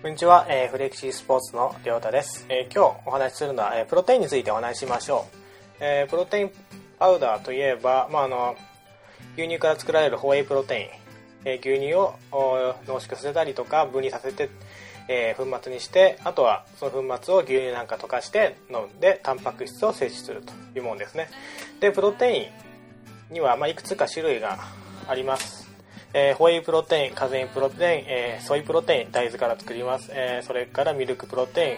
こんにちは、えー、フレキシースポーツのりょうたです、えー今日お話しするのは、えープロテインについてお話ししましょう、えープロテインパウダーといえば、まあ、あの牛乳から作られるホエイプロテイン、えー牛乳を濃縮させたりとか分離させて、えー粉末にしてあとはその粉末を牛乳なんか溶かして飲んでタンパク質を摂取するというものですね。でプロテインには、まあ、いくつか種類があります。えーホエイプロテイン、カゼインプロテイン、えーソイプロテイン、大豆から作ります。えーそれからミルクプロテイン、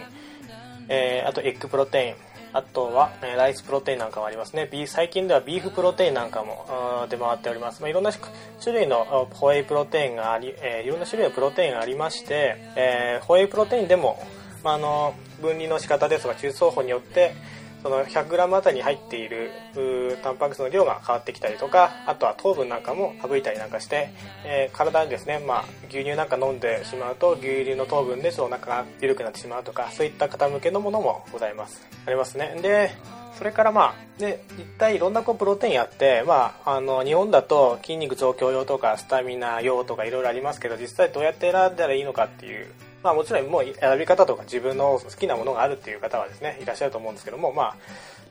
えーあとエッグプロテイン、あとは、えーライスプロテインなんかもありますね。最近ではビーフプロテインなんかも出回っております。まあ、いろんな種類のホエイプロテインがあり、えーいろんな種類のプロテインがありまして、えーホエイプロテインでも、まあ、あの分離の仕方ですとか抽出法によってその 100g あたりに入っているタンパク質の量が変わってきたりとかあとは糖分なんかも省いたりなんかして、えー体にですね、まあ、牛乳なんか飲んでしまうと牛乳の糖分でちょっとお腹が緩くなってしまうとかそういった方向けのものもございます。ありますね。でそれからまあで一体いろんなこうプロテインあって、まあ、あの日本だと筋肉増強用とかスタミナ用とかいろいろありますけど実際どうやって選んだらいいのかっていうまあもちろんもう選び方とか自分の好きなものがあるっていう方はですねいらっしゃると思うんですけどもまあ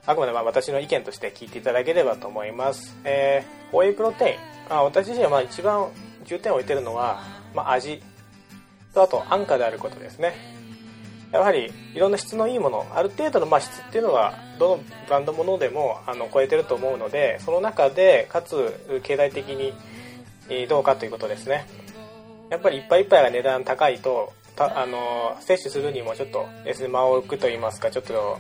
あくまでまあ私の意見として聞いていただければと思います。えー、ホエイプロテイン。あ私自身はまあ一番重点を置いてるのは、まあ、味。とあと安価であることですね。やはりいろんな質のいいものある程度のまあ質っていうのはどのブランドものでもあの超えてると思うのでその中でかつ経済的にどうかということですね。やっぱりいっぱいいっぱいが値段高いとたあの摂取するにもちょっとですね間を置くと言いますかちょっと、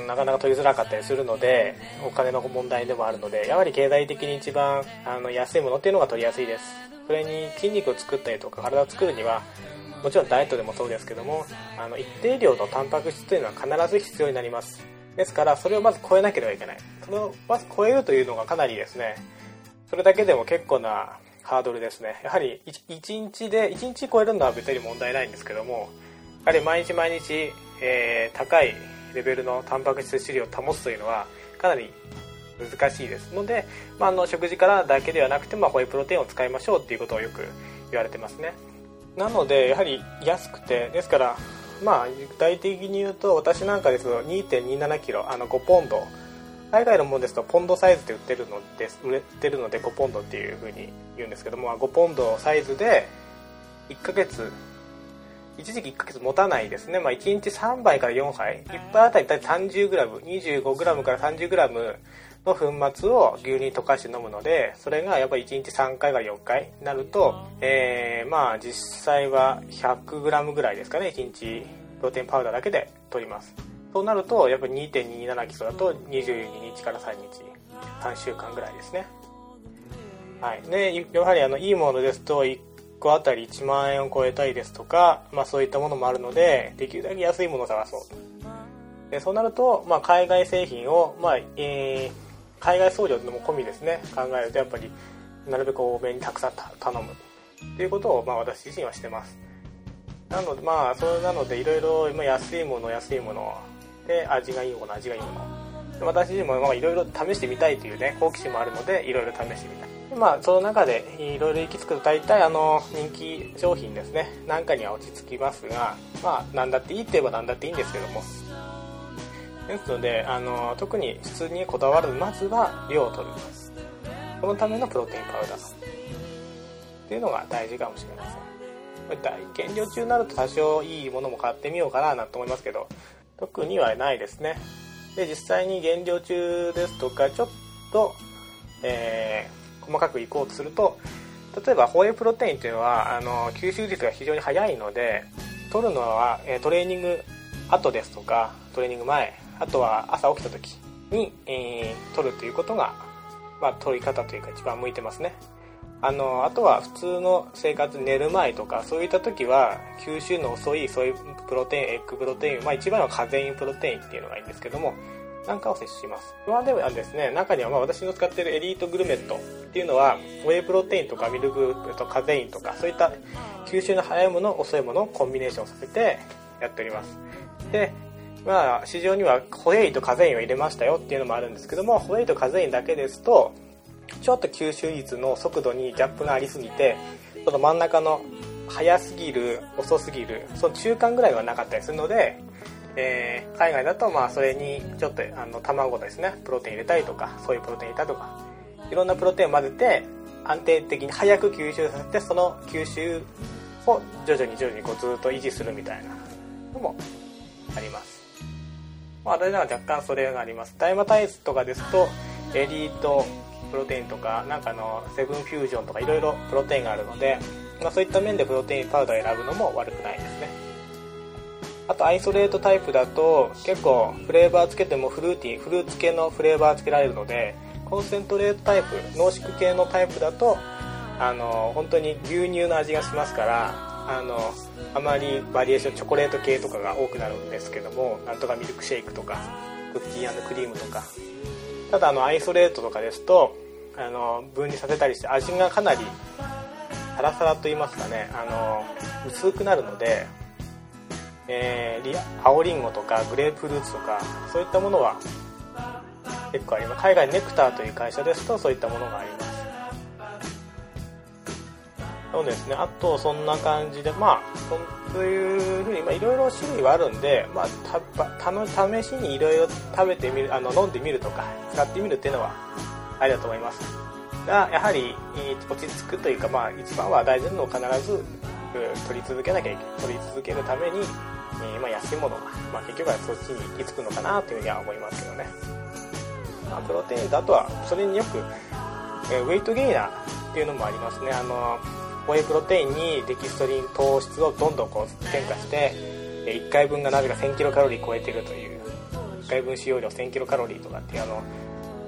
うん、なかなか取りづらかったりするのでお金の問題でもあるのでやはり経済的に一番あの安いものっていうのが取りやすいです。それに筋肉を作ったりとか体を作るにはもちろんダイエットでもそうですけどもあの一定量のタンパク質というのは必ず必要になります。ですからそれをまず超えなければいけない。それをまず超えるというのがかなりですねそれだけでも結構なハードルですね。やはり 1, 1日で1日超えるのは別に問題ないんですけどもやはり毎日毎日、えー高いレベルのタンパク質摂取量を保つというのはかなり難しいです。ので、まあ、あの食事からだけではなくて、まあ、ホエイプロテインを使いましょうっていうことをよく言われてますね。なのでやはり安くてですからまあ具体的に言うと私なんかですと 2.27kg あの5ポンド海外のものですとポンドサイズで売ってるので売れてるので5ポンドっていう風に言うんですけども5ポンドサイズで1ヶ月一時期1ヶ月持たないですね、まあ、1日3杯から4杯。1杯あたり大体 30g25g から 30g の粉末を牛乳溶かして飲むのでそれがやっぱり1日3回から4回になると、えーまあ実際は 100g ぐらいですかね。1日プロテインパウダーだけで取ります。そうなるとやっぱり2.27キロだと22日から3日3週間ぐらいですね。はい。でやはりあのいいものですと1個あたり1万円を超えたいですとか、まあ、そういったものもあるのでできるだけ安いものを探そう。でそうなると、まあ、海外製品を、まあえー海外送料も込みですね。考えるとやっぱりなるべく多めにたくさん頼む。っていうことを、まあ、私自身はしてます。なのでまあそれなのでいろいろ安いもの安いもので味がいいもの味がいいもの私自身もいろいろ試してみたいというね好奇心もあるのでいろいろ試してみたい。でまあその中でいろいろ行き着くと大体あの人気商品ですね。なんかには落ち着きますがまあ何だっていいって言えば何だっていいんですけども。ですのであの特に質にこだわるまずは量を取る。このためのプロテインパウダー。っていうのが大事かもしれません。これ大減量中になると多少いいものも買ってみようかななんて思いますけど。特にはないですね。で実際に減量中ですとかちょっと、えー細かくいこうとすると例えばホエイプロテインというのはあの吸収率が非常に速いので取るのはえトレーニング後ですとかトレーニング前あとは朝起きた時に、えー取るということが、まあ、取り方というか一番向いてますね。あのあとは普通の生活寝る前とかそういった時は吸収の遅いそういうプロテインエッグプロテイン、まあ、一番はカゼインプロテインっていうのがいいんですけどもなんかを摂取します。まあでもですね中にはまあ私の使ってるエリートグルメットっていうのはウェイプロテインとかミルクとカゼインとかそういった吸収の早いもの遅いものをコンビネーションさせてやっております。でまあ市場にはホエイとカゼインを入れましたよっていうのもあるんですけどもホエイとカゼインだけですとちょっと吸収率の速度にギャップがありすぎてその真ん中の早すぎる遅すぎるその中間ぐらいはなかったりするので、えー、海外だとまあそれにちょっとあの卵ですねプロテイン入れたりとかそういうプロテイン入れたりとかいろんなプロテインを混ぜて安定的に早く吸収させてその吸収を徐々に徐々にこうずっと維持するみたいなのもあります。まあ、私は若干それがあります。大麻体質とかですとエリートプロテインとかなんかのセブンフュージョンとかいろいろプロテインがあるので、まあ、そういった面でプロテインパウダーを選ぶのも悪くないですね。あとアイソレートタイプだと結構フレーバーつけてもフルーティーフルーツ系のフレーバーつけられるのでコンセントレートタイプ濃縮系のタイプだとあの本当に牛乳の味がしますからあのあまりバリエーションチョコレート系とかが多くなるんですけどもなんとかミルクシェイクとかクッキークリームとかただあのアイソレートとかですとあの分離させたりして味がかなりサラサラと言いますかねあの薄くなるので、えー、青りんごとかグレープフルーツとかそういったものは結構あります。海外ネクターという会社ですとそういったものがあります。そうですね。あとそんな感じでまあそういうふうにいろいろ種類はあるんで、まあ、たの試しにいろいろ食べてみるあの飲んでみるとか使ってみるっていうのはありだと思います。がやはり落ち着くというか、まあ、一番は大事なのを必ず取り続けなきゃいけない取り続けるために、えー、まあ、安いものが、まあ、結局はそっちに行き着くのかなというふうには思いますけどね、まあ、プロテインとあとはそれによく、えー、ウェイトゲイナーっていうのもありますね。あのホエイプロテインにデキストリン糖質をどんどんこう添加して1回分がなぜか1000キロカロリー超えてるという1回分使用量1000キロカロリーとかっていうあの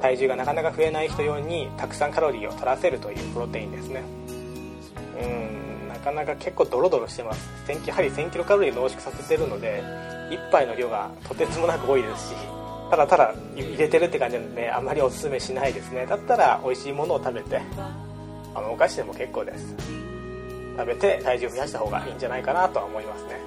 体重がなかなか増えない人用にたくさんカロリーを取らせるというプロテインですね。うんなかなか結構ドロドロしてます。やはり1000キロカロリー濃縮させてるので1杯の量がとてつもなく多いですしただただ入れてるって感じなのであまりおすすめしないですね。だったら美味しいものを食べてあのお菓子でも結構です。食べて体重増やした方がいいんじゃないかなとは思いますね。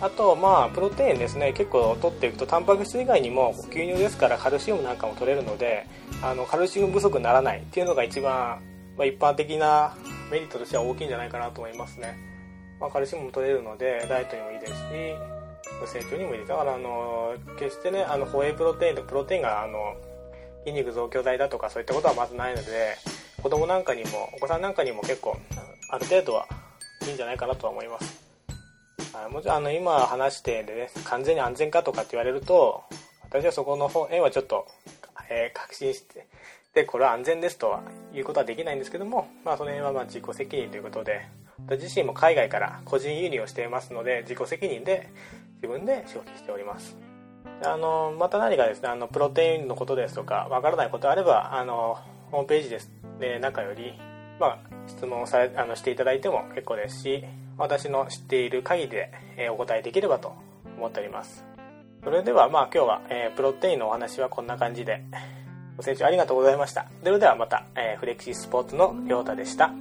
あとまあプロテインですね。結構取っていくとタンパク質以外にも牛乳ですからカルシウムなんかも取れるのであのカルシウム不足にならないっていうのが一番、まあ、一般的なメリットとしては大きいんじゃないかなと思いますね、まあ、カルシウムも取れるのでダイエットにもいいですし成長にもいいだからあの決してねあのホエイプロテインとプロテインがあの筋肉増強剤だとかそういったことはまずないので子供なんかにもお子さんなんかにも結構ある程度はいいんじゃないかなとは思います。もちろんあの今話してで、ね、完全に安全かとかって言われると私はそこの辺はちょっと、えー、確信してでこれは安全ですとは言うことはできないんですけども、まあ、その辺はまあ自己責任ということで私自身も海外から個人輸入をしていますので自己責任で自分で消費しております。あのまた何かですねあのプロテインのことですとかわからないことあればあのホームページです。で中よりまあ、質問されあのしていただいても結構ですし私の知っている限りで、えお答えできればと思っております。それではまあ今日は、えー、プロテインのお話はこんな感じでご清聴ありがとうございました。それではまた、えー、フレキシスポーツのりょうたでした。